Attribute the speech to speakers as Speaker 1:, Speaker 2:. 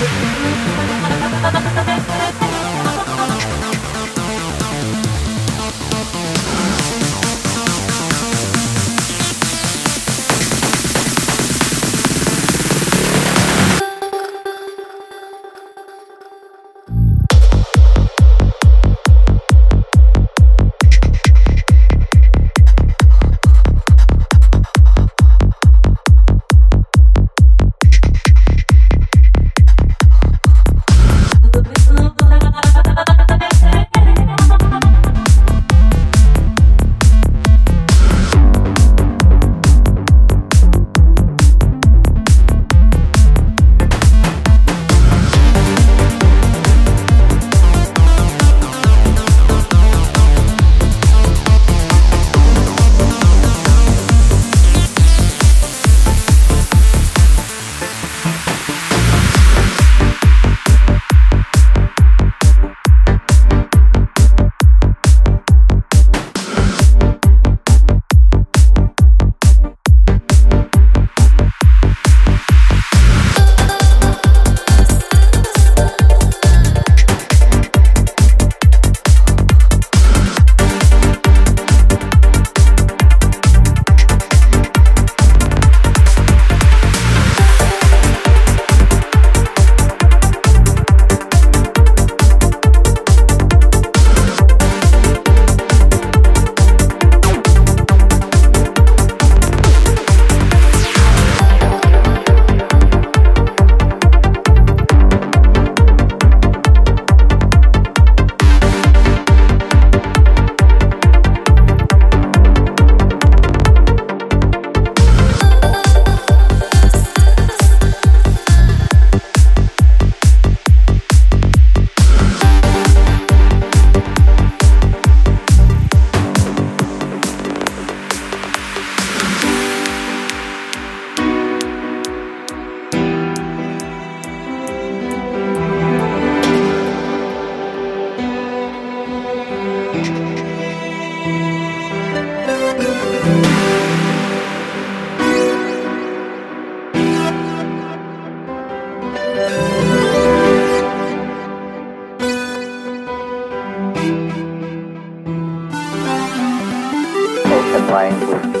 Speaker 1: Thank you. language.